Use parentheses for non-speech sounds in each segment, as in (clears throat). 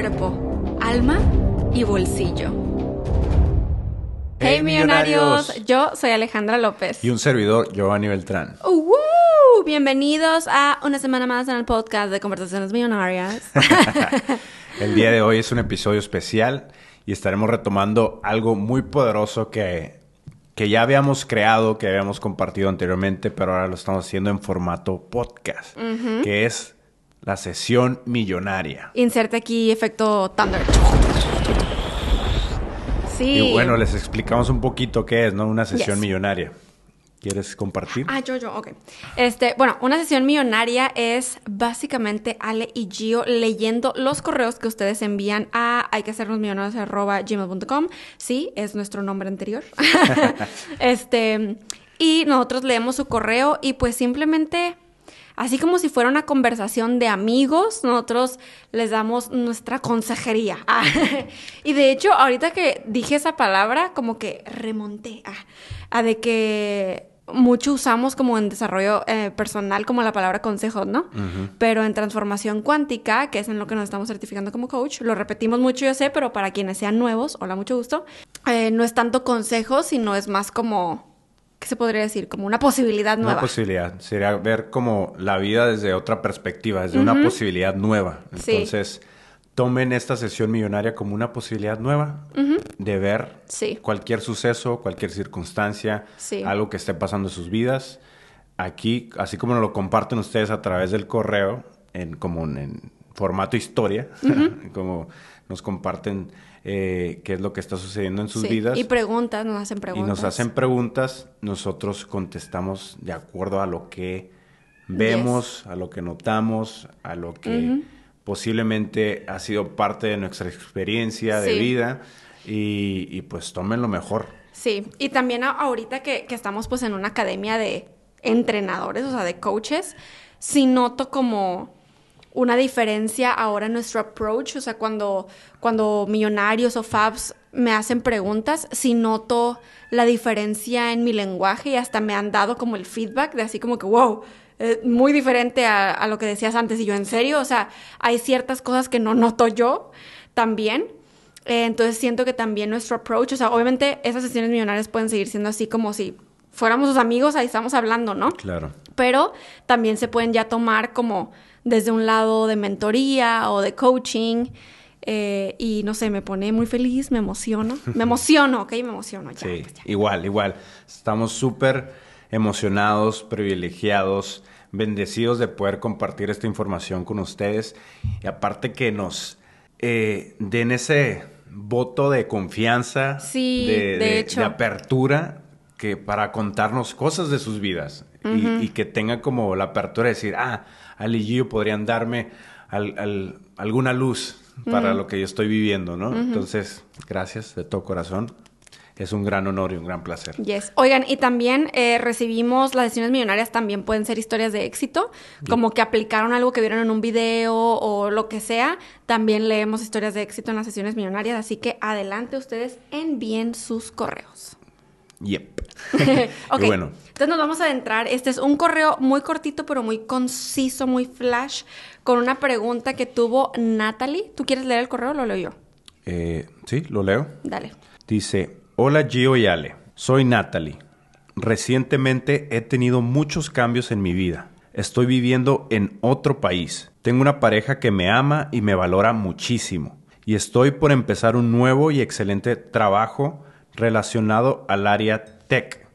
cuerpo, alma y bolsillo. Hey, millonarios, yo soy Alejandra López. Y un servidor, Giovanni Beltrán. ¡Uh! Bienvenidos a una semana más en el podcast de Conversaciones Millonarias. (laughs) (laughs) el día de hoy es un episodio especial y estaremos retomando algo muy poderoso que, que ya habíamos creado, que habíamos compartido anteriormente, pero ahora lo estamos haciendo en formato podcast, que es la sesión millonaria. Inserte aquí efecto Thunder. Sí. Y bueno, les explicamos un poquito qué es, ¿no? Una sesión millonaria. ¿Quieres compartir? Ah, yo, yo, ok. Este, bueno, una sesión millonaria es básicamente Ale y Gio leyendo los correos que ustedes envían a hay que hacernos gmail.com. Sí, es nuestro nombre anterior. (laughs) (laughs) este, y nosotros leemos su correo y pues simplemente así como si fuera una conversación de amigos, nosotros les damos nuestra consejería. (laughs) y de hecho, ahorita que dije esa palabra, como que remonté a de que mucho usamos como en desarrollo eh, personal como la palabra consejo, ¿no? Pero en transformación cuántica, que es en lo que nos estamos certificando como coach, lo repetimos mucho, yo sé, pero para quienes sean nuevos, hola, mucho gusto, eh, no es tanto consejo, sino es más como, ¿qué se podría decir? Como una posibilidad nueva. Una posibilidad, sería ver como la vida desde otra perspectiva, desde una posibilidad nueva. Entonces tomen esta sesión millonaria como una posibilidad nueva de ver cualquier suceso, cualquier circunstancia, algo que esté pasando en sus vidas. Aquí, así como lo comparten ustedes a través del correo, en, como en formato historia, (laughs) como nos comparten eh, qué es lo que está sucediendo en sus vidas. Y preguntas, nos hacen preguntas. Y nos hacen preguntas, nosotros contestamos de acuerdo a lo que vemos, a lo que notamos, a lo que posiblemente ha sido parte de nuestra experiencia de vida y, pues tomen lo mejor. Sí, y también ahorita que, estamos pues en una academia de entrenadores, o sea, de coaches, sí noto como una diferencia ahora en nuestro approach, o sea, cuando, cuando millonarios o fabs me hacen preguntas, sí noto la diferencia en mi lenguaje y hasta me han dado como el feedback de así como que, wow, eh, muy diferente a, lo que decías antes. Y yo, en serio, o sea, hay ciertas cosas que no noto yo también. Eh, entonces siento que también nuestro approach, o sea, obviamente esas sesiones millonarias pueden seguir siendo así como si fuéramos sus amigos, ahí estamos hablando, ¿no? Claro. Pero también se pueden ya tomar como desde un lado de mentoría o de coaching. Eh, y no sé, me pone muy feliz, me emociono. (laughs) Me emociono, ¿ok? Me emociono ya. Sí, igual, igual. Estamos súper emocionados, privilegiados, bendecidos de poder compartir esta información con ustedes. Y aparte que nos eh, den ese voto de confianza, de, apertura, que para contarnos cosas de sus vidas y, que tengan como la apertura de decir, ah, Ali y yo podrían darme alguna luz para lo que yo estoy viviendo, ¿no? Entonces, gracias de todo corazón es un gran honor y un gran placer. Yes. Oigan, y también eh, recibimos las decisiones millonarias, también pueden ser historias de éxito, como que aplicaron algo que vieron en un video o lo que sea. También leemos historias de éxito en las sesiones millonarias, así que adelante ustedes envíen sus correos. Yep. (laughs) ok. bueno. Entonces nos vamos a adentrar. Este es un correo muy cortito, pero muy conciso, muy flash, con una pregunta que tuvo Natalie. ¿Tú quieres leer el correo o lo leo yo? Eh, sí, lo leo. Dale. Dice, Hola Gio y Ale, soy Natalie. Recientemente he tenido muchos cambios en mi vida. Estoy viviendo en otro país. Tengo una pareja que me ama y me valora muchísimo. Y estoy por empezar un nuevo y excelente trabajo relacionado al área tech,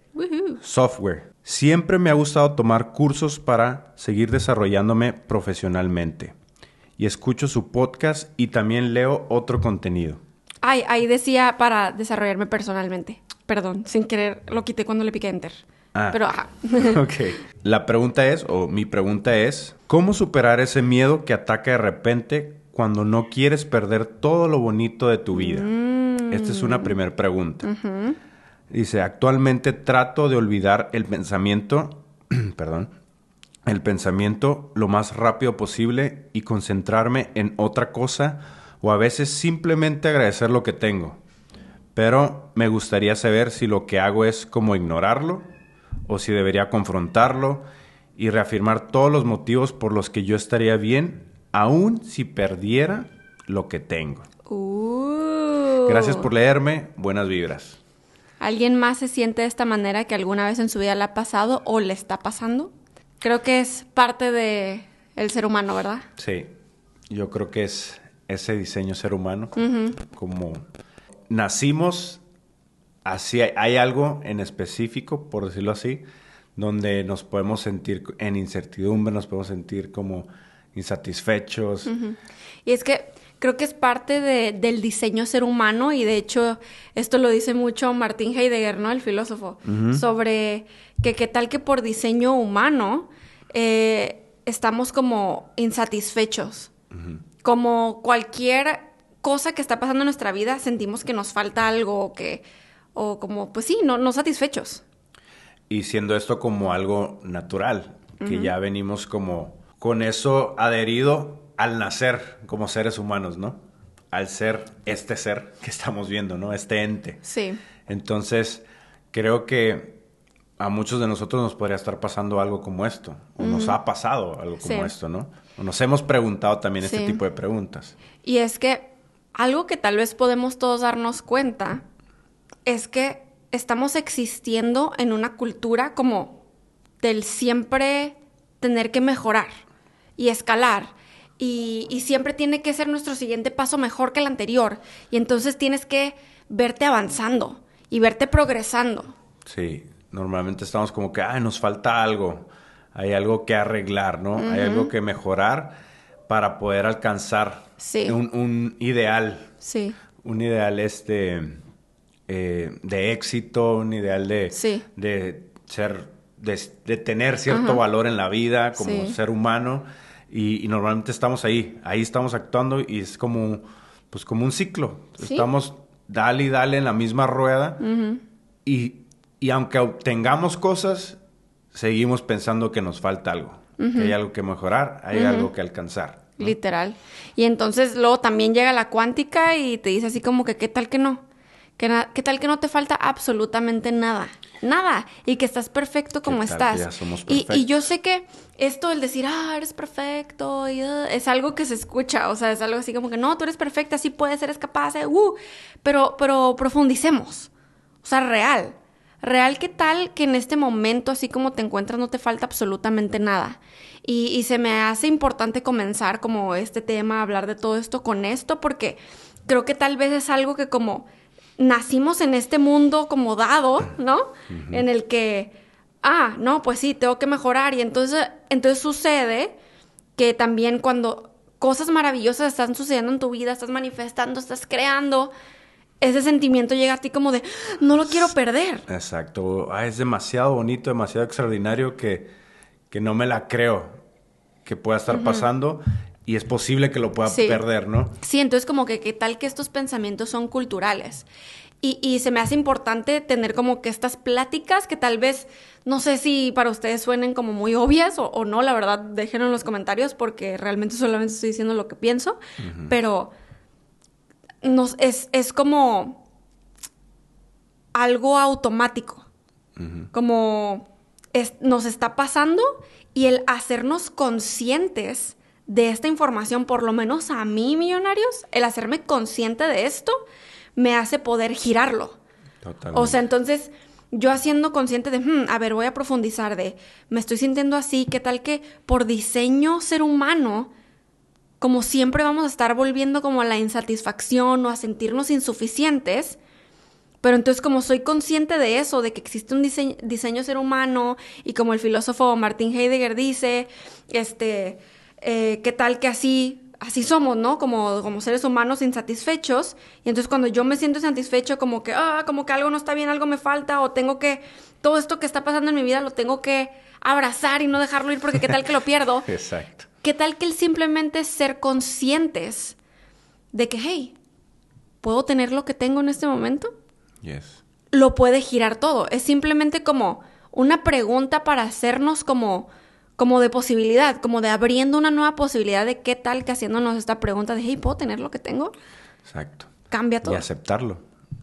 software. Siempre me ha gustado tomar cursos para seguir desarrollándome profesionalmente. Y escucho su podcast y también leo otro contenido. Ay, ahí decía para desarrollarme personalmente. Perdón, sin querer lo quité cuando le piqué enter. Ah. Pero ajá. (laughs) ok. La pregunta es, o mi pregunta es, ¿cómo superar ese miedo que ataca de repente cuando no quieres perder todo lo bonito de tu vida? Esta es una primera pregunta. Dice, actualmente trato de olvidar el pensamiento, (clears throat) perdón, el pensamiento lo más rápido posible y concentrarme en otra cosa o a veces simplemente agradecer lo que tengo. Pero me gustaría saber si lo que hago es como ignorarlo o si debería confrontarlo y reafirmar todos los motivos por los que yo estaría bien, aun si perdiera lo que tengo. Uh. Gracias por leerme, buenas vibras. ¿Alguien más se siente de esta manera que alguna vez en su vida le ha pasado o le está pasando? Creo que es parte de el ser humano, ¿verdad? Sí, yo creo que es ese diseño ser humano, como nacimos así, hay algo en específico, por decirlo así, donde nos podemos sentir en incertidumbre, nos podemos sentir como insatisfechos. Y es que creo que es parte de, del diseño ser humano y de hecho esto lo dice mucho Martín Heidegger, ¿no? El filósofo, sobre que qué tal que por diseño humano eh, estamos como insatisfechos. Como cualquier cosa que está pasando en nuestra vida sentimos que nos falta algo o que, o como, pues sí, no, no satisfechos. Y siendo esto como algo natural, que ya venimos como con eso adherido al nacer como seres humanos, ¿no? Al ser este ser que estamos viendo, ¿no? Este ente. Sí. Entonces, creo que a muchos de nosotros nos podría estar pasando algo como esto, o nos ha pasado algo como esto, ¿no? O nos hemos preguntado también este tipo de preguntas. Y es que algo que tal vez podemos todos darnos cuenta es que estamos existiendo en una cultura como del siempre tener que mejorar y escalar y, siempre tiene que ser nuestro siguiente paso mejor que el anterior. Y entonces tienes que verte avanzando y verte progresando. Sí, normalmente estamos como que, ay, nos falta algo, hay algo que arreglar, ¿no? Hay algo que mejorar para poder alcanzar un, ideal. Sí. Un ideal este eh, de éxito, un ideal de, de ser, de, tener cierto valor en la vida como ser humano y, normalmente estamos ahí, ahí estamos actuando y es como, pues como un ciclo. Estamos dale y dale en la misma rueda y, y, aunque obtengamos cosas, seguimos pensando que nos falta algo, que hay algo que mejorar, hay algo que alcanzar. Literal. Y entonces luego también llega la cuántica y te dice así como que, ¿qué tal que no? ¿Qué, tal que no te falta absolutamente nada? Nada. Y que estás perfecto como estás. y, yo sé que esto, el decir, ah, eres perfecto, ah", es algo que se escucha. O sea, es algo así como que, no, tú eres perfecta, sí puedes, eres capaz, eh, uh, pero, pero profundicemos. O sea, real. Real, ¿qué tal que en este momento, así como te encuentras, no te falta absolutamente nada? Y, y se me hace importante comenzar como este tema, hablar de todo esto con esto, porque creo que tal vez es algo que como nacimos en este mundo acomodado, ¿no? En el que, ah, no, pues sí, tengo que mejorar. Y entonces, entonces sucede que también cuando cosas maravillosas están sucediendo en tu vida, estás manifestando, estás creando, ese sentimiento llega a ti como de, no lo quiero perder. Exacto. Ah, es demasiado bonito, demasiado extraordinario que, que no me la creo que pueda estar pasando y es posible que lo pueda perder, ¿no? Sí, entonces como que qué tal que estos pensamientos son culturales. Y, y, se me hace importante tener como que estas pláticas que tal vez, no sé si para ustedes suenen como muy obvias o, no, la verdad, déjenlo en los comentarios porque realmente solamente estoy diciendo lo que pienso, pero nos, es, es como algo automático, como nos está pasando y el hacernos conscientes de esta información, por lo menos a mí, millonarios, el hacerme consciente de esto me hace poder girarlo. Totalmente. O sea, entonces yo haciendo consciente de, hmm, a ver, voy a profundizar de, me estoy sintiendo así, ¿qué tal que por diseño ser humano, como siempre vamos a estar volviendo como a la insatisfacción o a sentirnos insuficientes? Pero entonces como soy consciente de eso, de que existe un diseño, diseño ser humano y como el filósofo Martin Heidegger dice, este, eh, qué tal que así, así somos, ¿no? Como, como seres humanos insatisfechos. Y entonces cuando yo me siento insatisfecho, como que, ah, como que algo no está bien, algo me falta, o tengo que, todo esto que está pasando en mi vida lo tengo que abrazar y no dejarlo ir porque qué tal que lo pierdo. (laughs) Exacto. ¿Qué tal que el simplemente ser conscientes de que, hey, ¿puedo tener lo que tengo en este momento? Yes. Lo puede girar todo. Es simplemente como una pregunta para hacernos como como de posibilidad, como de abriendo una nueva posibilidad de qué tal que haciéndonos esta pregunta de, hey, ¿puedo tener lo que tengo? Exacto. Cambia todo. Y aceptarlo,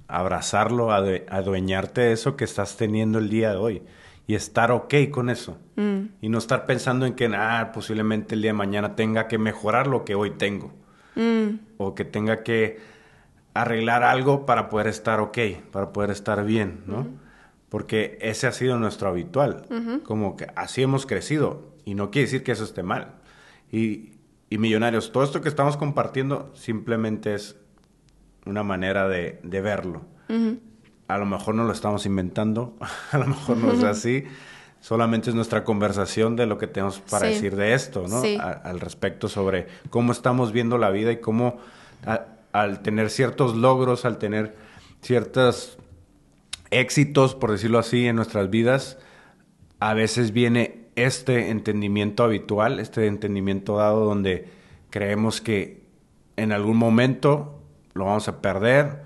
abrazarlo, adueñarte de eso que estás teniendo el día de hoy. y estar ok con eso. Mm. Y no estar pensando en que, ah, posiblemente el día de mañana tenga que mejorar lo que hoy tengo. Mm. O que tenga que arreglar algo para poder estar ok, para poder estar bien, ¿no? Porque ese ha sido nuestro habitual. Como que así hemos crecido. Y no quiere decir que eso esté mal. Y, y millonarios, todo esto que estamos compartiendo simplemente es una manera de, de verlo. A lo mejor no lo estamos inventando, (laughs) a lo mejor no es así. Solamente es nuestra conversación de lo que tenemos para Sí. decir de esto, ¿no? Sí. A- al respecto sobre cómo estamos viendo la vida y cómo a- al tener ciertos logros, al tener ciertos éxitos, por decirlo así, en nuestras vidas, a veces viene este entendimiento habitual, este entendimiento dado donde creemos que en algún momento lo vamos a perder,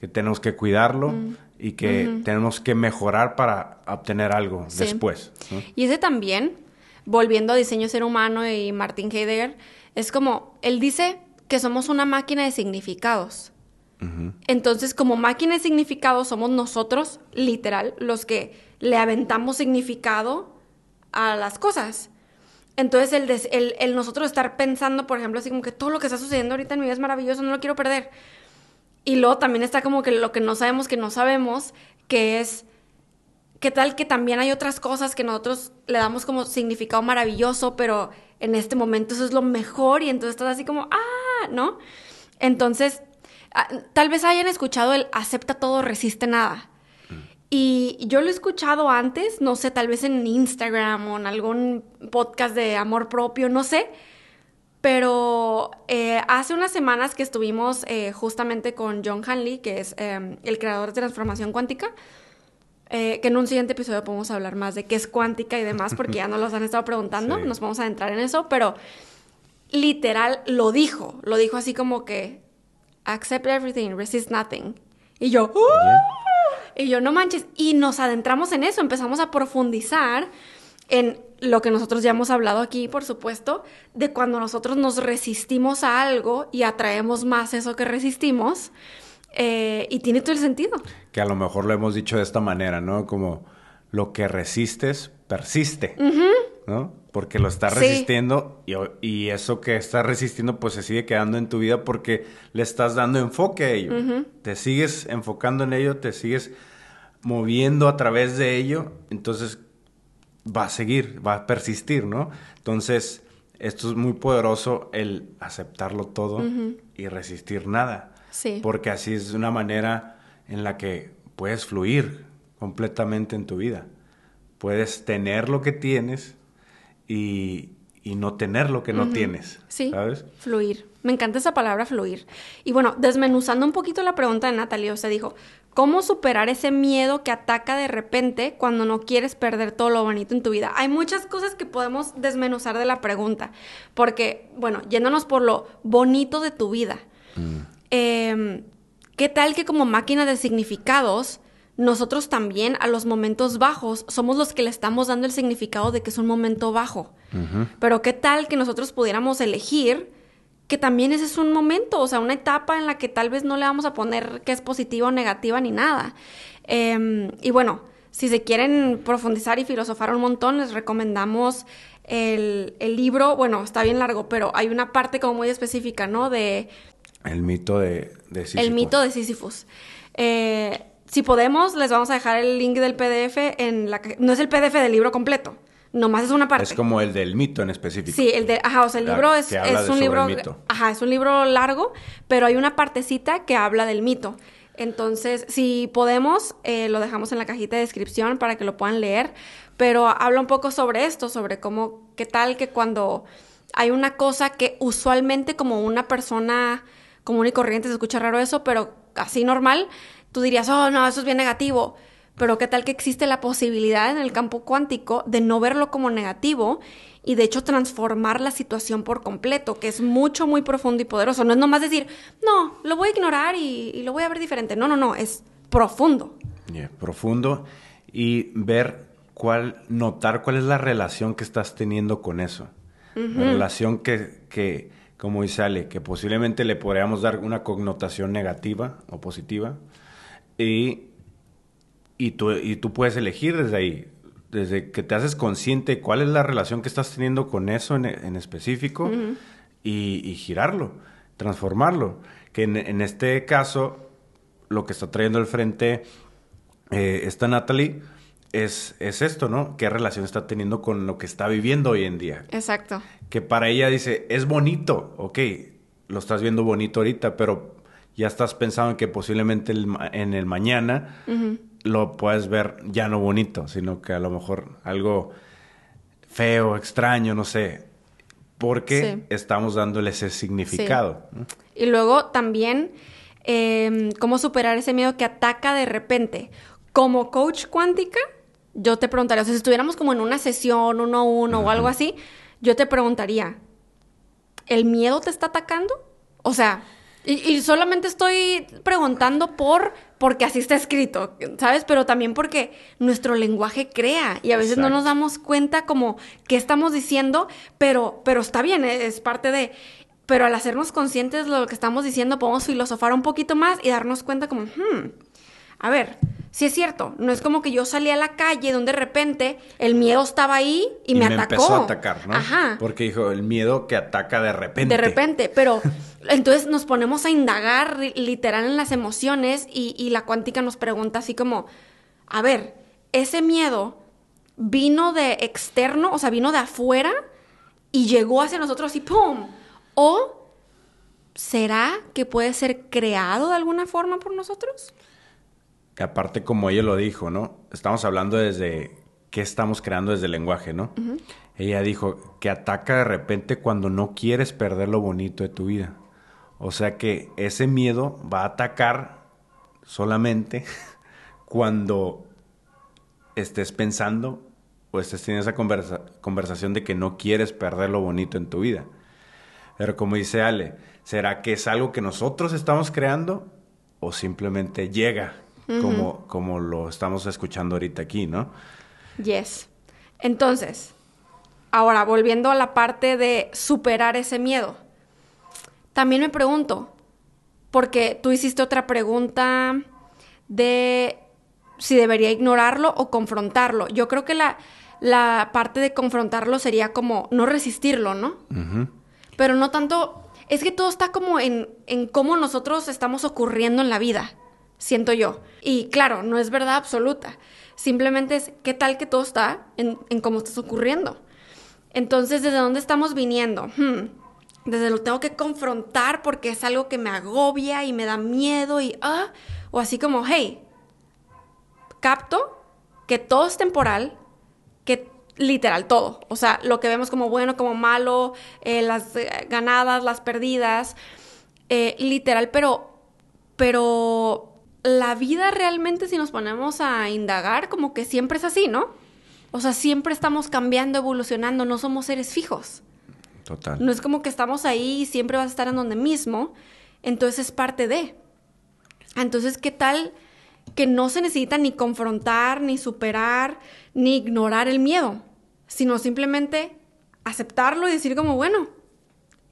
que tenemos que cuidarlo y que tenemos que mejorar para obtener algo Sí. después. ¿no? Y ese también, volviendo a diseño ser humano y Martin Heidegger, es como, él dice que somos una máquina de significados. Entonces, como máquina de significados, somos nosotros, literal, los que le aventamos significado a las cosas. Entonces, el, des- el, nosotros estar pensando, por ejemplo, así como que todo lo que está sucediendo ahorita en mi vida es maravilloso, no lo quiero perder. Y luego también está como que lo que no sabemos que no sabemos, que es ¿Qué tal que también hay otras cosas que nosotros le damos como significado maravilloso, pero en este momento eso es lo mejor y entonces estás así como, ah, ¿no? Entonces, tal vez hayan escuchado el acepta todo, resiste nada. Y yo lo he escuchado antes, no sé, tal vez en Instagram o en algún podcast de amor propio, no sé. Pero eh, hace unas semanas que estuvimos eh, justamente con John Hanley, que es eh, el creador de transformación cuántica, eh, que en un siguiente episodio podemos hablar más de qué es cuántica y demás, porque ya nos los han estado preguntando, (laughs) Sí. nos vamos a adentrar en eso, pero literal lo dijo, lo dijo así como que accept everything, resist nothing. Y yo, "Uh". y yo no manches, y nos adentramos en eso, empezamos a profundizar en lo que nosotros ya hemos hablado aquí, por supuesto, de cuando nosotros nos resistimos a algo y atraemos más eso que resistimos, eh, y tiene todo el sentido. Que a lo mejor lo hemos dicho de esta manera, ¿no? Como lo que resistes, persiste, ¿no? Porque lo estás Sí. resistiendo y, y eso que estás resistiendo pues se sigue quedando en tu vida porque le estás dando enfoque a ello. Te sigues enfocando en ello, te sigues moviendo a través de ello, entonces va a seguir, va a persistir, ¿no? Entonces, esto es muy poderoso el aceptarlo todo y resistir nada. Sí. Porque así es una manera en la que puedes fluir completamente en tu vida. Puedes tener lo que tienes y, y no tener lo que no tienes. Sí, ¿Sabes? fluir. Me encanta esa palabra fluir. Y bueno, desmenuzando un poquito la pregunta de Natalie, o sea, dijo, ¿cómo superar ese miedo que ataca de repente cuando no quieres perder todo lo bonito en tu vida? Hay muchas cosas que podemos desmenuzar de la pregunta, porque, bueno, yéndonos por lo bonito de tu vida, eh, ¿qué tal que como máquina de significados, nosotros también a los momentos bajos somos los que le estamos dando el significado de que es un momento bajo? Pero ¿qué tal que nosotros pudiéramos elegir que también ese es un momento, o sea, una etapa en la que tal vez no le vamos a poner que es positiva o negativa ni nada? Eh, y bueno, si se quieren profundizar y filosofar un montón, les recomendamos el, el libro, bueno, está bien largo, pero hay una parte como muy específica, ¿no? De El mito de, de el mito de Sísifus. Eh, si podemos, les vamos a dejar el link del PDF en la... No es el PDF del libro completo, nomás es una parte. Es como el del mito en específico. Sí, el de, ajá, o sea, el libro es, es un libro, mito. ajá, es un libro largo, pero hay una partecita que habla del mito. Entonces, si podemos, eh, lo dejamos en la cajita de descripción para que lo puedan leer, pero habla un poco sobre esto, sobre cómo, qué tal que cuando hay una cosa que usualmente como una persona común y corriente se escucha raro eso, pero así normal, tú dirías, oh, no, eso es bien negativo. Pero qué tal que existe la posibilidad en el campo cuántico de no verlo como negativo y de hecho transformar la situación por completo, que es mucho, muy profundo y poderoso. No es nomás decir, no, lo voy a ignorar y, y lo voy a ver diferente. No, no, no, es profundo. Yeah, profundo y ver cuál, notar cuál es la relación que estás teniendo con eso. La relación que, que, como dice Ale, que posiblemente le podríamos dar una connotación negativa o positiva y, y, tú, y tú puedes elegir desde ahí. desde que te haces consciente cuál es la relación que estás teniendo con eso en, en específico y, girarlo, transformarlo. Que en, este caso, lo que está trayendo al frente eh, esta Natalie es, es esto, ¿no? ¿Qué relación está teniendo con lo que está viviendo hoy en día? Exacto. Que para ella dice, es bonito, ok, lo estás viendo bonito ahorita, pero ya estás pensando en que posiblemente en el mañana lo puedes ver ya no bonito, sino que a lo mejor algo feo, extraño, no sé, porque estamos dándole ese significado. Y luego también, em, cómo superar ese miedo que ataca de repente. Como coach cuántica, yo te preguntaría, o sea, si estuviéramos como en una sesión uno a uno o algo así, yo te preguntaría, ¿el miedo te está atacando? O sea, y, solamente estoy preguntando por porque así está escrito, ¿sabes? Pero también porque nuestro lenguaje crea y a veces no nos damos cuenta como qué estamos diciendo, pero, pero está bien, ¿eh? es parte de... Pero al hacernos conscientes de lo que estamos diciendo, podemos filosofar un poquito más y darnos cuenta como, hmm, a ver, sí es cierto, no es como que yo salí a la calle donde de repente el miedo estaba ahí y, me, atacó. empezó a atacar, ¿no? Ajá. Porque dijo, el miedo que ataca de repente. De repente, pero (laughs) entonces nos ponemos a indagar literal en las emociones y, y la cuántica nos pregunta así como, a ver, ese miedo vino de externo, o sea, vino de afuera y llegó hacia nosotros y ¡pum! O ¿será que puede ser creado de alguna forma por nosotros? Que aparte como ella lo dijo, ¿no? Estamos hablando desde qué estamos creando desde el lenguaje, ¿no? Ella dijo que ataca de repente cuando no quieres perder lo bonito de tu vida. O sea que ese miedo va a atacar solamente (laughs) cuando estés pensando o estés teniendo esa conversación de que no quieres perder lo bonito en tu vida. Pero como dice Ale, ¿será que es algo que nosotros estamos creando o simplemente llega como, como lo estamos escuchando ahorita aquí, ¿no? Yes. Entonces, ahora volviendo a la parte de superar ese miedo, también me pregunto, porque tú hiciste otra pregunta de si debería ignorarlo o confrontarlo. Yo creo que la, la parte de confrontarlo sería como no resistirlo, ¿no? Pero no tanto, es que todo está como en, en cómo nosotros estamos ocurriendo en la vida siento yo. Y claro, no es verdad absoluta. Simplemente es qué tal que todo está en, cómo está ocurriendo. Entonces, ¿desde dónde estamos viniendo? Hmm, desde lo tengo que confrontar porque es algo que me agobia y me da miedo y ah, o así como, hey, capto que todo es temporal, que literal todo, o sea, lo que vemos como bueno, como malo, eh, las eh, ganadas, las perdidas, eh, literal, pero, pero la vida realmente, si nos ponemos a indagar, como que siempre es así, ¿no? O sea, siempre estamos cambiando, evolucionando, no somos seres fijos. Total. No es como que estamos ahí y siempre vas a estar en donde mismo, entonces es parte de. Entonces, ¿qué tal que no se necesita ni confrontar, ni superar, ni ignorar el miedo, sino simplemente aceptarlo y decir como, bueno,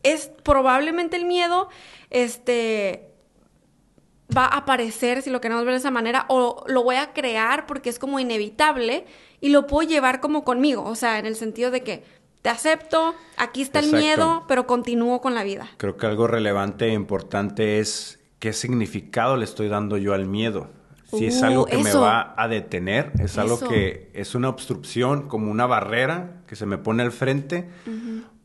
es probablemente el miedo, este, va a aparecer, si lo queremos ver de esa manera, o lo voy a crear porque es como inevitable y lo puedo llevar como conmigo, o sea, en el sentido de que te acepto, aquí está el miedo, pero continúo con la vida. Creo que algo relevante e importante es qué significado le estoy dando yo al miedo. Si es algo que me va a detener, es algo que es una obstrucción, como una barrera que se me pone al frente,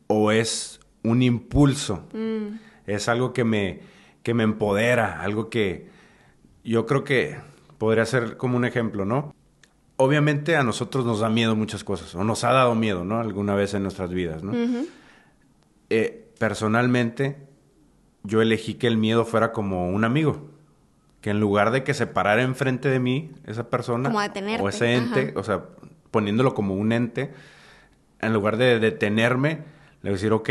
o es un impulso. Mm. Es algo que me, que me empodera, algo que yo creo que podría ser como un ejemplo, ¿no? Obviamente a nosotros nos da miedo muchas cosas, o nos ha dado miedo, ¿no? Alguna vez en nuestras vidas, ¿no? Eh, personalmente, yo elegí que el miedo fuera como un amigo. Que en lugar de que se parara enfrente de mí esa persona o ese ente, o sea, poniéndolo como un ente, en lugar de detenerme, le voy a decir, ok,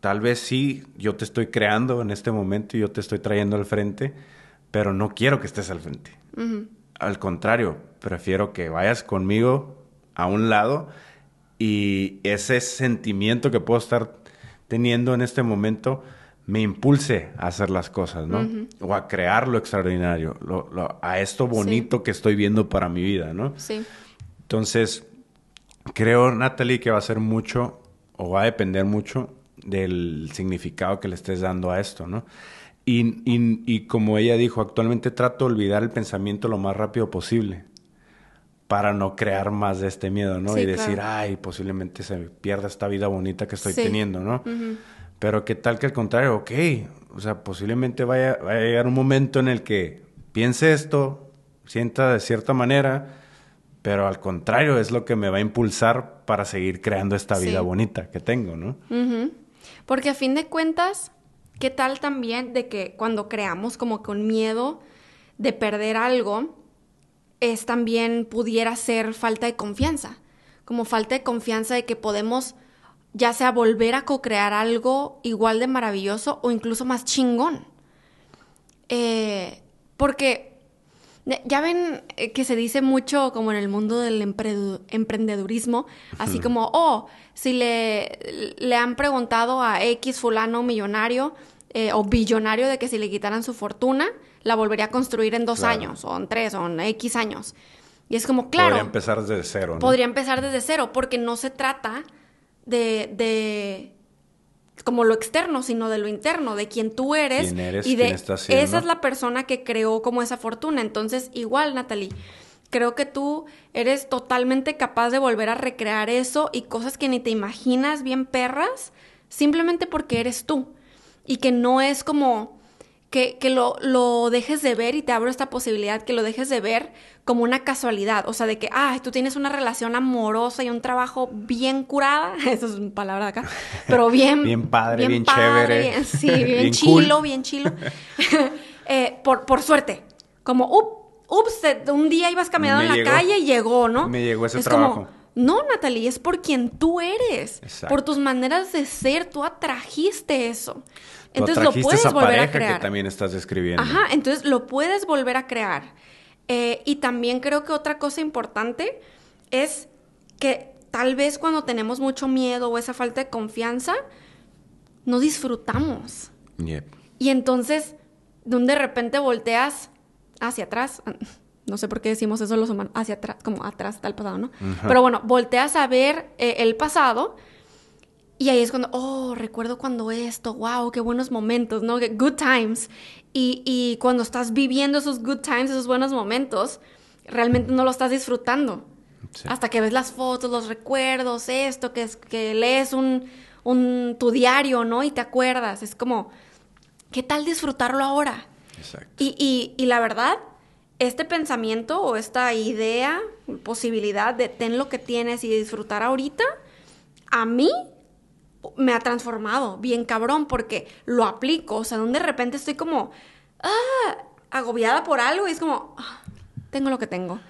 Tal vez sí, yo te estoy creando en este momento y yo te estoy trayendo al frente, pero no quiero que estés al frente. Al contrario, prefiero que vayas conmigo a un lado y ese sentimiento que puedo estar teniendo en este momento me impulse a hacer las cosas, ¿no? O a crear lo extraordinario, a esto bonito que estoy viendo para mi vida, ¿no? Sí. Entonces, creo, Natalie, que va a ser mucho o va a depender mucho del significado que le estés dando a esto, ¿no? Y, y, como ella dijo, actualmente trato de olvidar el pensamiento lo más rápido posible para no crear más de este miedo, ¿no? y decir, ay, posiblemente se pierda esta vida bonita que estoy teniendo, ¿no? Pero qué tal que al contrario, ok, o sea, posiblemente vaya, vaya a llegar un momento en el que piense esto, sienta de cierta manera, pero al contrario es lo que me va a impulsar para seguir creando esta vida bonita que tengo, ¿no? Porque a fin de cuentas, ¿qué tal también de que cuando creamos como con miedo de perder algo, es también pudiera ser falta de confianza? Como falta de confianza de que podemos ya sea volver a co-crear algo igual de maravilloso o incluso más chingón. Eh, porque ya ven eh, que se dice mucho como en el mundo del emprendedurismo, así como, oh, si le, le han preguntado a X fulano millonario eh, o billonario de que si le quitaran su fortuna, la volvería a construir en dos años, o en tres, o en X años. Y es como, claro. Podría empezar desde cero, ¿no? Podría empezar desde cero, porque no se trata de, de como lo externo, sino de lo interno, de quién tú eres. y de esa es la persona que creó como esa fortuna. Entonces, igual, Natalie, creo que tú eres totalmente capaz de volver a recrear eso y cosas que ni te imaginas bien perras, simplemente porque eres tú. Y que no es como que, que lo, lo, dejes de ver y te abro esta posibilidad, que lo dejes de ver como una casualidad, o sea, de que, ah, tú tienes una relación amorosa y un trabajo bien curada, (laughs) eso es una palabra de acá, pero (laughs) bien... bien padre, bien, chévere. Bien, sí, (laughs) bien, chilo, bien chilo. Eh, por, por suerte, como, ups, un día ibas caminando en la calle y llegó, ¿no? Me llegó ese trabajo. No, Natalie, es por quien tú eres, por tus maneras de ser, tú atrajiste eso entonces lo puedes volver a crear. que también estás describiendo. Ajá, entonces lo puedes volver a crear. Eh, y también creo que otra cosa importante es que tal vez cuando tenemos mucho miedo o esa falta de confianza, no disfrutamos. Y entonces, donde de repente volteas hacia atrás, no sé por qué decimos eso los humanos, hacia atrás, como atrás está el pasado, ¿no? Pero bueno, volteas a ver eh, el pasado y ahí es cuando, oh, recuerdo cuando esto, wow, qué buenos momentos, ¿no? Good times. Y, y cuando estás viviendo esos good times, esos buenos momentos, realmente no lo estás disfrutando. Hasta que ves las fotos, los recuerdos, esto, que, es, que lees un, un, tu diario, ¿no? Y te acuerdas. Es como, ¿qué tal disfrutarlo ahora? Exacto. Y, y, y la verdad, este pensamiento o esta idea, posibilidad de ten lo que tienes y disfrutar ahorita, a mí me ha transformado bien cabrón porque lo aplico, o sea, donde de repente estoy como, ah, agobiada por algo y es como, ah, tengo lo que tengo.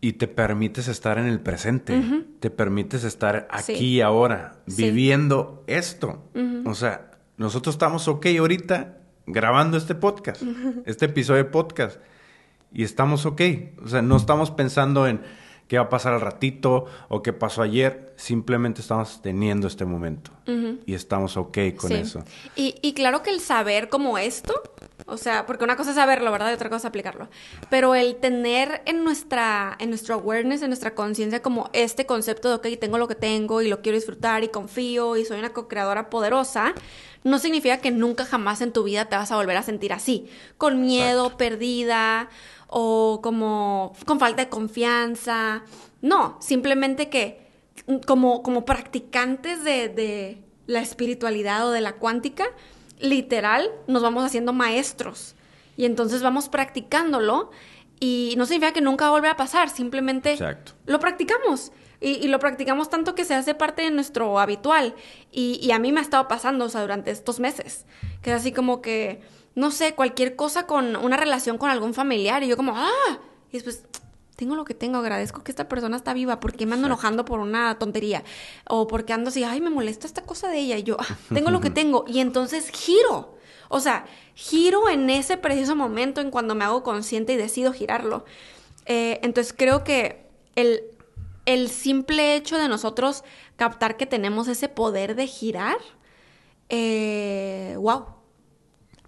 Y te permites estar en el presente, te permites estar aquí ahora, viviendo esto. O sea, nosotros estamos ok ahorita grabando este podcast, este episodio de podcast, y estamos ok. O sea, no estamos pensando en qué va a pasar al ratito o qué pasó ayer. Simplemente estamos teniendo este momento y estamos ok con eso. Y, y, claro que el saber como esto, o sea, porque una cosa es saberlo, ¿verdad? Y otra cosa es aplicarlo. Pero el tener en nuestra, en nuestro awareness, en nuestra conciencia como este concepto de, ok, tengo lo que tengo y lo quiero disfrutar y confío y soy una co-creadora poderosa, no significa que nunca jamás en tu vida te vas a volver a sentir así, con miedo, perdida o como con falta de confianza. No, simplemente que como, como practicantes de, de la espiritualidad o de la cuántica, literal, nos vamos haciendo maestros. Y entonces vamos practicándolo y no significa que nunca vuelva a pasar, simplemente lo practicamos. Y, lo practicamos tanto que se hace parte de nuestro habitual. Y, y, a mí me ha estado pasando, o sea, durante estos meses. Que es así como que no sé, cualquier cosa con una relación con algún familiar. Y yo como, ah, y después, tengo lo que tengo, agradezco que esta persona está viva, porque me ando enojando por una tontería? O porque ando así, ay, me molesta esta cosa de ella. Y yo, ah, tengo lo que (laughs) tengo. Y entonces giro. O sea, giro en ese preciso momento en cuando me hago consciente y decido girarlo. Eh, entonces creo que el, el simple hecho de nosotros captar que tenemos ese poder de girar, eh, wow,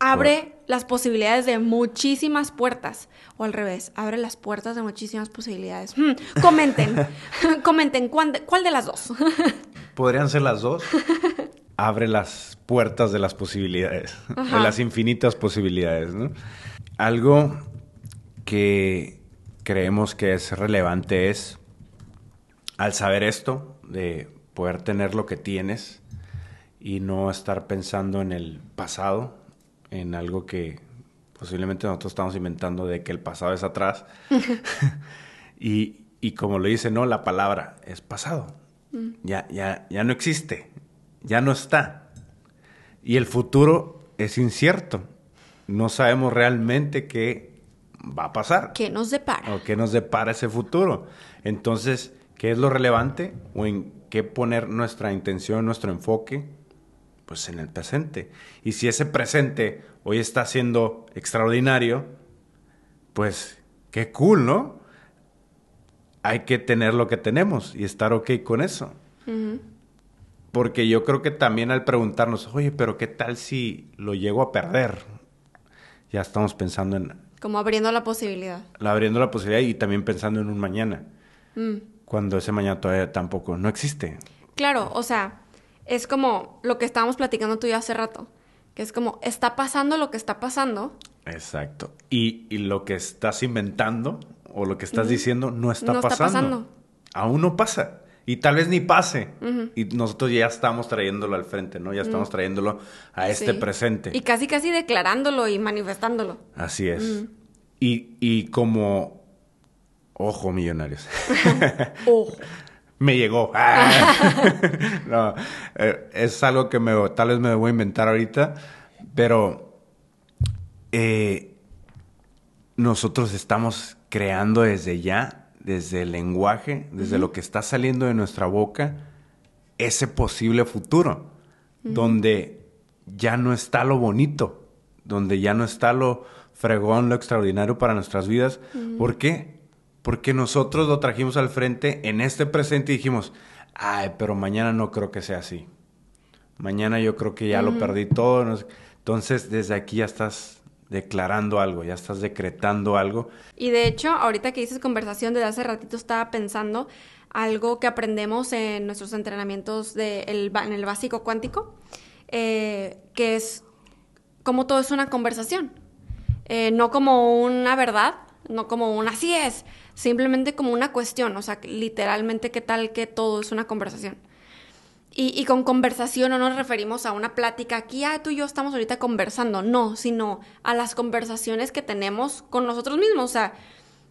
abre las posibilidades de muchísimas puertas. O al revés, abre las puertas de muchísimas posibilidades. Hmm, comenten, (laughs) (laughs) comenten, ¿cuál de, ¿cuál de las dos? (laughs) Podrían ser las dos. Abre las puertas de las posibilidades, de las infinitas posibilidades, ¿no? Algo que creemos que es relevante es, al saber esto, de poder tener lo que tienes y no estar pensando en el pasado, en algo que posiblemente nosotros estamos inventando de que el pasado es atrás. (laughs) (laughs) y, y, como lo dice, no, la palabra es pasado. Mm. Ya, ya, ya no existe, ya no está. Y el futuro es incierto. No sabemos realmente qué va a pasar. ¿Qué nos depara? O qué nos depara ese futuro. Entonces, ¿qué es lo relevante? ¿O en qué poner nuestra intención, nuestro enfoque? Pues en el presente. Y si ese presente hoy está siendo extraordinario, pues qué cool, ¿no? Hay que tener lo que tenemos y estar ok con eso. Porque yo creo que también al preguntarnos, oye, pero ¿qué tal si lo llego a perder? Ya estamos pensando en... Como abriendo la posibilidad. abriendo la posibilidad y también pensando en un mañana. Mm. Cuando ese mañana todavía tampoco no existe. Claro, o sea, es como lo que estábamos platicando tú y yo hace rato. Que es como, está pasando lo que está pasando. Exacto. Y, lo que estás inventando o lo que estás diciendo no está pasando. Está pasando. Aún no pasa. Y tal vez ni pase. Y nosotros ya estamos trayéndolo al frente, ¿no? Ya estamos trayéndolo a este presente. Y casi, casi declarándolo y manifestándolo. Así es. y, y como... Ojo, millonarios. (laughs) Ojo me llegó. (laughs) no, eh, es algo que me, tal vez me voy a inventar ahorita, pero eh, nosotros estamos creando desde ya, desde el lenguaje, desde lo que está saliendo de nuestra boca, ese posible futuro, donde ya no está lo bonito, donde ya no está lo fregón, lo extraordinario para nuestras vidas. ¿Por qué? Porque nosotros lo trajimos al frente en este presente y dijimos, ay, pero mañana no creo que sea así. Mañana yo creo que ya lo perdí todo. Entonces, desde aquí ya estás declarando algo, ya estás decretando algo. Y de hecho, ahorita que dices conversación, desde hace ratito estaba pensando algo que aprendemos en nuestros entrenamientos de en el básico cuántico, eh, que es como todo es una conversación, eh, no como una verdad, no como un así es, simplemente como una cuestión, o sea, literalmente qué tal que todo es una conversación. Y, con conversación no nos referimos a una plática aquí, ah, tú y yo estamos ahorita conversando, no, sino a las conversaciones que tenemos con nosotros mismos, o sea,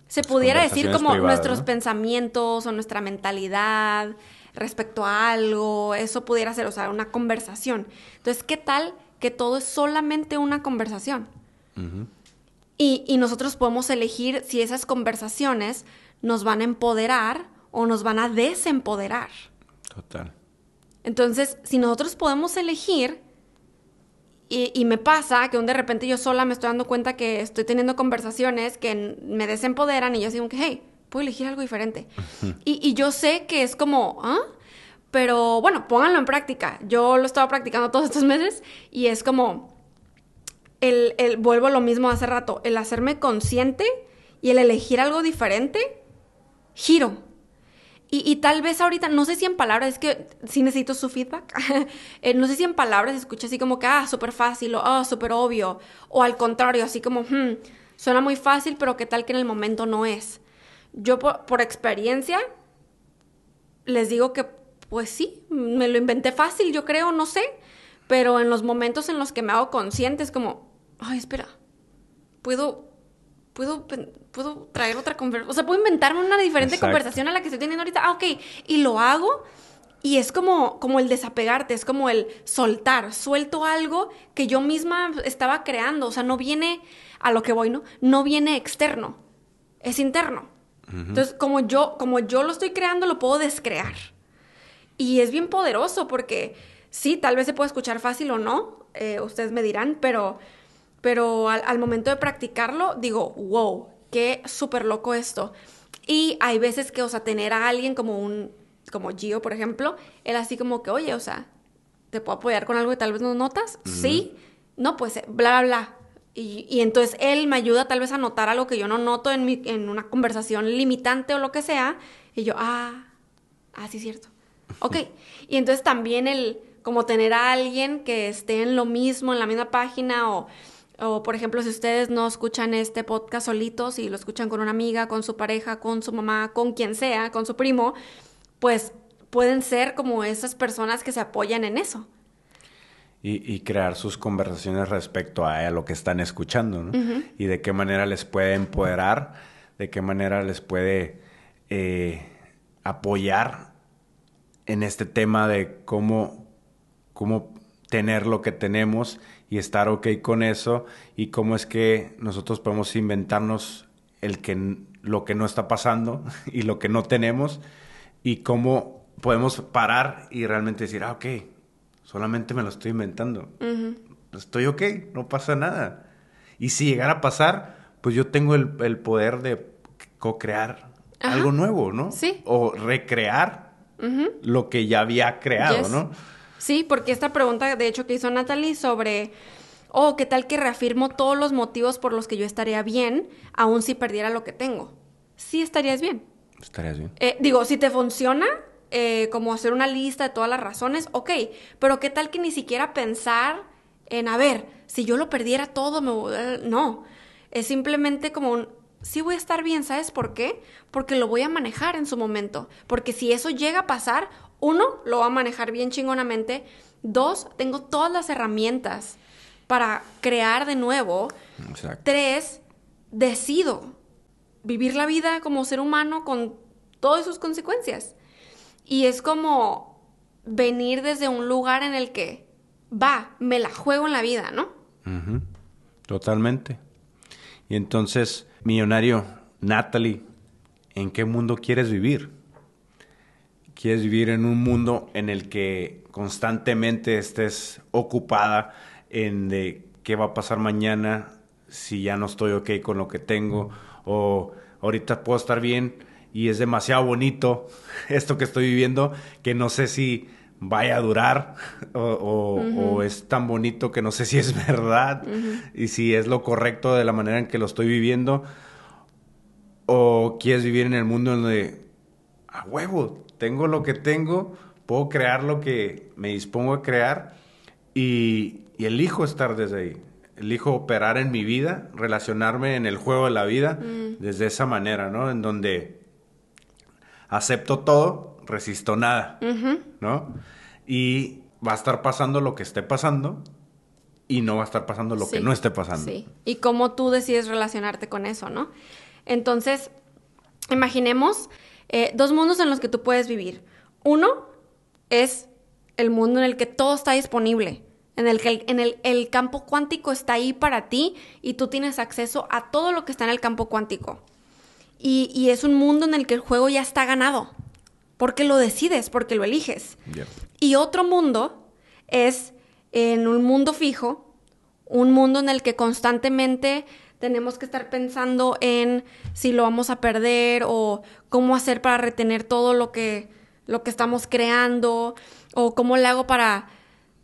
se pudiera decir como nuestros pensamientos o nuestra mentalidad respecto a algo, eso pudiera ser, o sea, una conversación. Entonces, ¿qué tal que todo es solamente una conversación? Y, nosotros podemos elegir si esas conversaciones nos van a empoderar o nos van a desempoderar. Total. Entonces, si nosotros podemos elegir, y, me pasa que un de repente yo sola me estoy dando cuenta que estoy teniendo conversaciones que me desempoderan y yo digo que, hey, puedo elegir algo diferente. y, y, yo sé que es como, ¿ah? Pero bueno, pónganlo en práctica. Yo lo he estado practicando todos estos meses y es como, el, vuelvo a lo mismo hace rato, el hacerme consciente y el elegir algo diferente, giro. Y, tal vez ahorita, no sé si en palabras, es que sí necesito su feedback, (laughs) eh, no sé si en palabras escucha así como que, ah, súper fácil o, ah, súper obvio, o al contrario, así como, hmm, suena muy fácil, pero qué tal que en el momento no es. Yo por, por experiencia les digo que, pues sí, me lo inventé fácil, yo creo, no sé, pero en los momentos en los que me hago consciente es como, ay, espera, puedo, puedo, puedo traer otra conversación, o sea, puedo inventarme una diferente conversación a la que estoy teniendo ahorita, ah, ok, y lo hago. Y es como, como el desapegarte, es como el soltar, suelto algo que yo misma estaba creando, o sea, no viene a lo que voy, ¿no? No viene externo, es interno. Entonces, como yo, como yo lo estoy creando, lo puedo descrear. Y es bien poderoso porque sí, tal vez se puede escuchar fácil o no, eh, ustedes me dirán, pero pero al, momento de practicarlo digo, wow, qué súper loco esto. Y hay veces que, o sea, tener a alguien como un, como Gio, por ejemplo, él así como que, oye, o sea, ¿te puedo apoyar con algo que tal vez no notas? Sí. no, pues eh, bla, bla, bla. Y, y entonces él me ayuda tal vez a notar algo que yo no noto en, mi, en una conversación limitante o lo que sea. Y yo, ah, ah, sí, cierto. (laughs) Ok. Y entonces también el, como tener a alguien que esté en lo mismo, en la misma página o, o, por ejemplo, si ustedes no escuchan este podcast solitos y lo escuchan con una amiga, con su pareja, con su mamá, con quien sea, con su primo, pues pueden ser como esas personas que se apoyan en eso. Y, crear sus conversaciones respecto a, lo que están escuchando, ¿no? Y de qué manera les puede empoderar, de qué manera les puede eh, apoyar en este tema de cómo, cómo tener lo que tenemos y estar ok con eso y cómo es que nosotros podemos inventarnos el que, lo que no está pasando (laughs) y lo que no tenemos y cómo podemos parar y realmente decir, ah, ok, solamente me lo estoy inventando. Estoy ok, no pasa nada. Y si llegara a pasar, pues yo tengo el, poder de co-crear algo nuevo, ¿no? Sí. O recrear lo que ya había creado, ¿no? Sí, porque esta pregunta, de hecho, que hizo Natalie sobre, oh, ¿qué tal que reafirmo todos los motivos por los que yo estaría bien, aun si perdiera lo que tengo? Sí estarías bien. Estarías bien. Eh, digo, si te funciona, eh, como hacer una lista de todas las razones, ok, pero ¿qué tal que ni siquiera pensar en, a ver, si yo lo perdiera todo, me... no, es simplemente como un, sí voy a estar bien, ¿sabes por qué? Porque lo voy a manejar en su momento, porque si eso llega a pasar, uno, lo va a manejar bien chingonamente, dos, tengo todas las herramientas para crear de nuevo, tres, decido vivir la vida como ser humano con todas sus consecuencias. Y es como venir desde un lugar en el que, va, me la juego en la vida, ¿no? Totalmente. Y entonces, millonario, Natalie, ¿en qué mundo quieres vivir? ¿Quieres vivir en un mundo en el que constantemente estés ocupada en de qué va a pasar mañana si ya no estoy ok con lo que tengo? O ahorita puedo estar bien, y es demasiado bonito (laughs) esto que estoy viviendo que no sé si vaya a durar (laughs) o, es tan bonito que no sé si es (laughs) verdad y si es lo correcto de la manera en que lo estoy viviendo o quieres vivir en el mundo donde a huevo tengo lo que tengo puedo crear lo que me dispongo a crear y, y elijo estar desde ahí elijo operar en mi vida relacionarme en el juego de la vida mm. desde esa manera no en donde acepto todo, resisto nada, ¿no? Y va a estar pasando lo que esté pasando y no va a estar pasando lo que no esté pasando. Sí, y cómo tú decides relacionarte con eso, ¿no? Entonces, imaginemos eh, dos mundos en los que tú puedes vivir. Uno es el mundo en el que todo está disponible, en el que el, en el, el, campo cuántico está ahí para ti y tú tienes acceso a todo lo que está en el campo cuántico. Y, es un mundo en el que el juego ya está ganado. Porque lo decides, porque lo eliges. Y otro mundo es en un mundo fijo, un mundo en el que constantemente tenemos que estar pensando en si lo vamos a perder o cómo hacer para retener todo lo que, lo que estamos creando o cómo le hago para,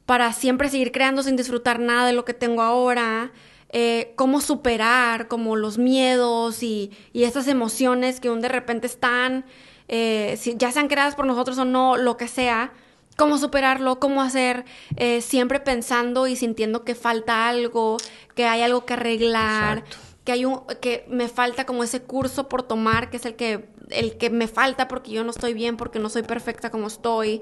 para siempre seguir creando sin disfrutar nada de lo que tengo ahora. Eh, cómo superar como los miedos y, y estas emociones que un de repente están, eh, si, ya sean creadas por nosotros o no, lo que sea, cómo superarlo, cómo hacer, eh, siempre pensando y sintiendo que falta algo, que hay algo que arreglar, que hay un, que me falta como ese curso por tomar, que es el que, el que me falta porque yo no estoy bien, porque no soy perfecta como estoy.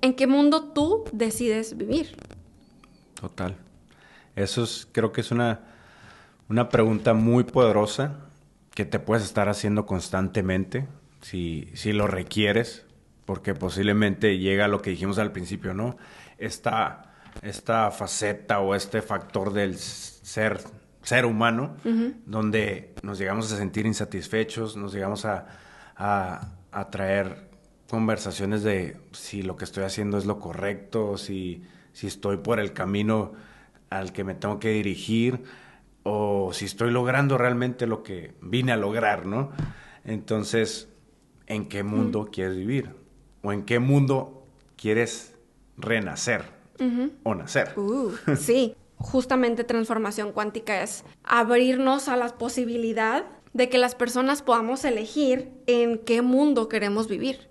¿En qué mundo tú decides vivir? Total. Eso es, creo que es una, una pregunta muy poderosa que te puedes estar haciendo constantemente si, si lo requieres, porque posiblemente llega lo que dijimos al principio, ¿no? Esta, esta faceta o este factor del ser, ser humano, donde nos llegamos a sentir insatisfechos, nos llegamos a, a, a, traer conversaciones de si lo que estoy haciendo es lo correcto, si, si estoy por el camino al que me tengo que dirigir o si estoy logrando realmente lo que vine a lograr, ¿no? Entonces, ¿en qué mundo quieres vivir? ¿O en qué mundo quieres renacer? o nacer. Uh, (laughs) sí, justamente transformación cuántica es abrirnos a la posibilidad de que las personas podamos elegir en qué mundo queremos vivir.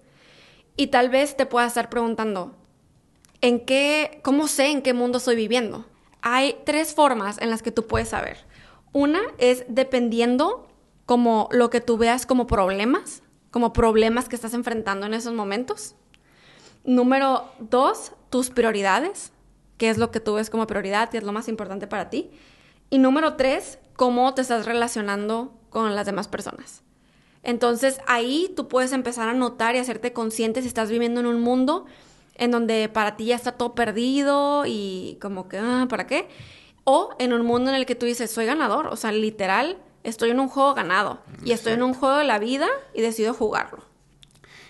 Y tal vez te puedas estar preguntando, ¿en qué, cómo sé en qué mundo estoy viviendo? Hay tres formas en las que tú puedes saber. Una es dependiendo como lo que tú veas como problemas, como problemas que estás enfrentando en esos momentos. Número dos, tus prioridades, qué es lo que tú ves como prioridad y es lo más importante para ti. Y número tres, cómo te estás relacionando con las demás personas. Entonces ahí tú puedes empezar a notar y hacerte consciente si estás viviendo en un mundo en donde para ti ya está todo perdido y como que, ah, ¿para qué? O en un mundo en el que tú dices, soy ganador, o sea, literal, estoy en un juego ganado y estoy en un juego de la vida y decido jugarlo.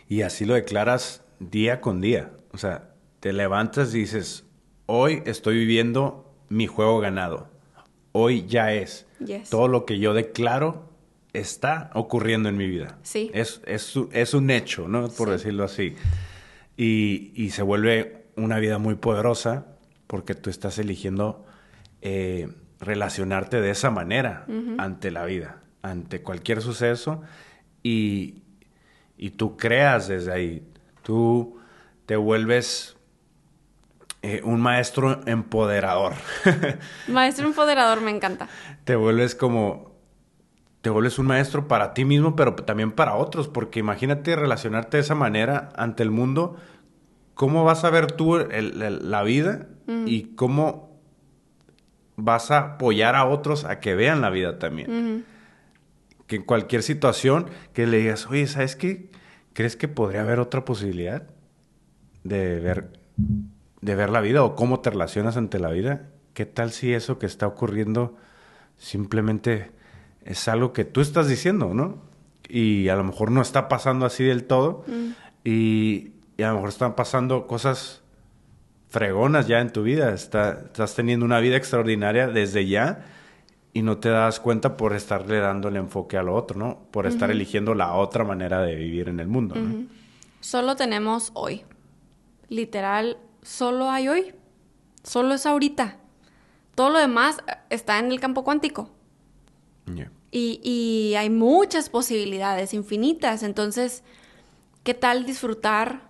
Y así lo declaras día con día, o sea, te levantas y dices, hoy estoy viviendo mi juego ganado, hoy ya es. Todo lo que yo declaro está ocurriendo en mi vida. Sí. Es, es, un hecho, ¿no? Por decirlo así. Y, se vuelve una vida muy poderosa porque tú estás eligiendo eh, relacionarte de esa manera ante la vida, ante cualquier suceso y, y, tú creas desde ahí. Tú te vuelves eh, un maestro empoderador. (laughs) maestro empoderador me encanta. Te vuelves como te vuelves un maestro para ti mismo, pero también para otros, porque imagínate relacionarte de esa manera ante el mundo, ¿cómo vas a ver tú la vida y cómo vas a apoyar a otros a que vean la vida también? Que en cualquier situación que le digas, oye, ¿sabes qué? ¿Crees que podría haber otra posibilidad de ver, de ver la vida o cómo te relacionas ante la vida? ¿Qué tal si eso que está ocurriendo simplemente es algo que tú estás diciendo, ¿no? Y a lo mejor no está pasando así del todo. Mm. Y, a lo mejor están pasando cosas fregonas ya en tu vida. estás teniendo una vida extraordinaria desde ya y no te das cuenta por estarle dando el enfoque a lo otro, ¿no? Por estar eligiendo la otra manera de vivir en el mundo, ¿no? Solo tenemos hoy. Literal, solo hay hoy. Solo es ahorita. Todo lo demás está en el campo cuántico. Y, hay muchas posibilidades, infinitas. Entonces, ¿qué tal disfrutar?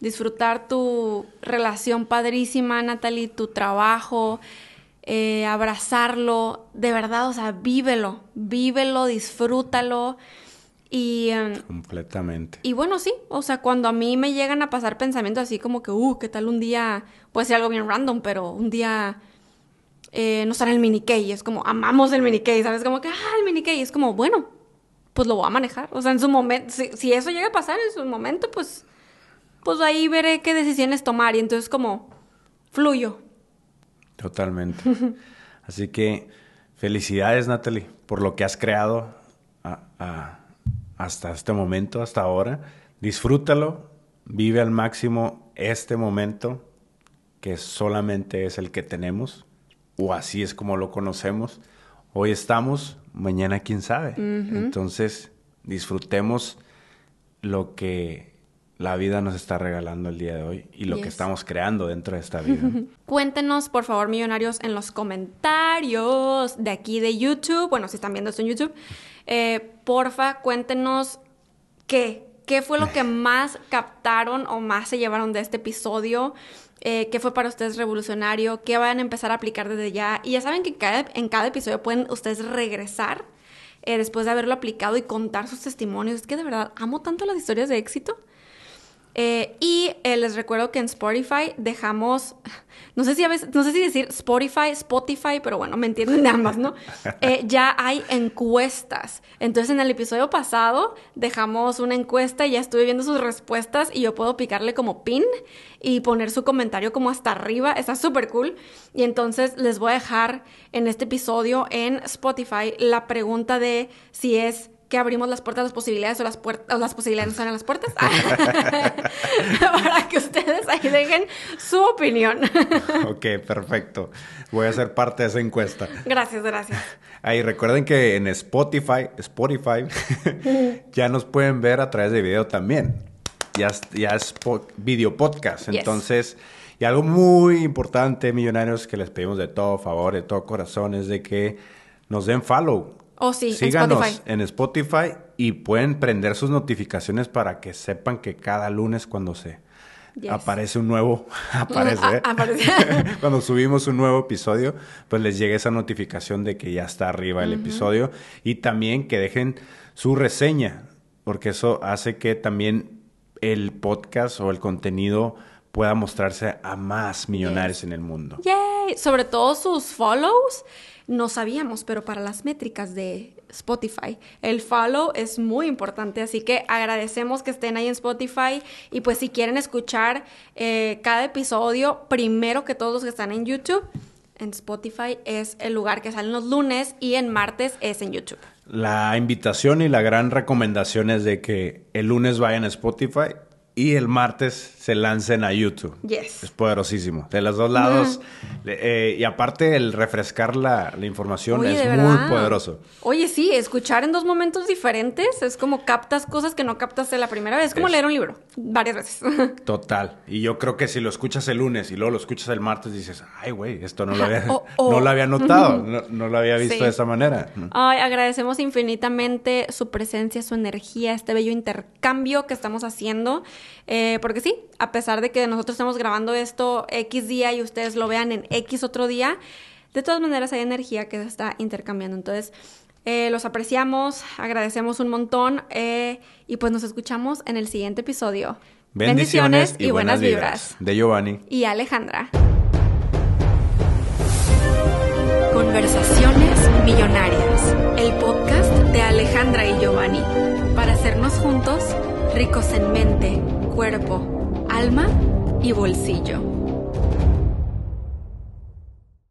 Disfrutar tu relación padrísima, Natalie, tu trabajo, eh, abrazarlo, de verdad, o sea, vívelo, vívelo, disfrútalo. Y. Em, Completamente. Y bueno, sí, o sea, cuando a mí me llegan a pasar pensamientos así como que, uh, ¿qué tal un día? Puede ser algo bien random, pero un día eh, no estar en el mini es como, amamos el mini ¿sabes? Como que, ah, el mini es como, bueno, pues lo voy a manejar. O sea, en su momento, si, eso llega a pasar en su momento, pues, pues ahí veré qué decisiones tomar. Y entonces como, fluyo. Totalmente. (laughs) Así que felicidades, Natalie, por lo que has creado hasta este momento, hasta ahora. Disfrútalo, vive al máximo este momento que solamente es el que tenemos o así es como lo conocemos. Hoy estamos, mañana quién sabe. Entonces, disfrutemos lo que la vida nos está regalando el día de hoy y lo que estamos creando dentro de esta vida. (laughs) Cuéntenos, por favor, millonarios, en los comentarios de aquí de YouTube. Bueno, si están viendo esto en YouTube, eh, porfa, cuéntenos qué, qué fue lo que (laughs) más captaron o más se llevaron de este episodio. Eh, qué fue para ustedes revolucionario, qué van a empezar a aplicar desde ya. Y ya saben que en cada episodio pueden ustedes regresar eh, después de haberlo aplicado y contar sus testimonios. Es que de verdad amo tanto las historias de éxito. Eh, y les recuerdo que en Spotify dejamos (laughs) no sé si a veces, no sé si decir Spotify, Spotify, pero bueno, me entienden de ambas, ¿no? (laughs) Eh, ya hay encuestas. Entonces, en el episodio pasado dejamos una encuesta y ya estuve viendo sus respuestas y yo puedo picarle como pin y poner su comentario como hasta arriba. Está súper cool. Y entonces les voy a dejar en este episodio en Spotify la pregunta de si es que abrimos las puertas las posibilidades o las, puertas, las posibilidades no están las puertas. (laughs) (laughs) Para que ustedes ahí dejen su opinión. (laughs) ok, perfecto. Voy a ser parte de esa encuesta. Gracias, gracias. Ahí recuerden que en Spotify, Spotify, ya nos pueden ver a través de video también. Ya, ya es video podcast. Entonces Y algo muy importante, millonarios, que les pedimos de todo favor, de todo corazón, es de que nos den follow. Oh, sí, en Síganos Spotify. en Spotify y pueden prender sus notificaciones para que sepan que cada lunes cuando se Yes. aparece un nuevo, (laughs) aparece, Ah, ¿eh? aparece. (laughs) cuando subimos un nuevo episodio, pues les llegue esa notificación de que ya está arriba el episodio y también que dejen su reseña, porque eso hace que también el podcast o el contenido pueda mostrarse a más millonarios en el mundo. Yay. Sobre todo sus follows, no sabíamos, pero para las métricas de Spotify, el follow es muy importante, así que agradecemos que estén ahí en Spotify y pues si quieren escuchar eh, cada episodio, primero que todos los que están en YouTube, en Spotify es el lugar que salen los lunes y en martes es en YouTube. La invitación y la gran recomendación es de que el lunes vayan a Spotify y el martes se lancen a YouTube. Yes. Es poderosísimo. De los dos lados. eh, y aparte el refrescar la, la información Oye, es muy poderoso. Oye, sí, escuchar en dos momentos diferentes es como captas cosas que no captaste la primera vez. Es como Es- leer un libro varias veces. (laughs) Total. Y yo creo que si lo escuchas el lunes y luego lo escuchas el martes, dices, ay, güey, esto no lo había, (laughs) no lo había notado, (laughs) no, no lo había visto Sí. de esa manera. Ay, agradecemos infinitamente su presencia, su energía, este bello intercambio que estamos haciendo. Eh, porque sí, a pesar de que nosotros estamos grabando esto X día y ustedes lo vean en X otro día, de todas maneras hay energía que se está intercambiando. Entonces, eh, los apreciamos, agradecemos un montón eh, y pues nos escuchamos en el siguiente episodio. Bendiciones, y, buenas vibras. De Giovanni. Y Alejandra. Conversaciones Millonarias, el podcast de Alejandra y Giovanni, para hacernos juntos ricos en mente, cuerpo, alma y bolsillo.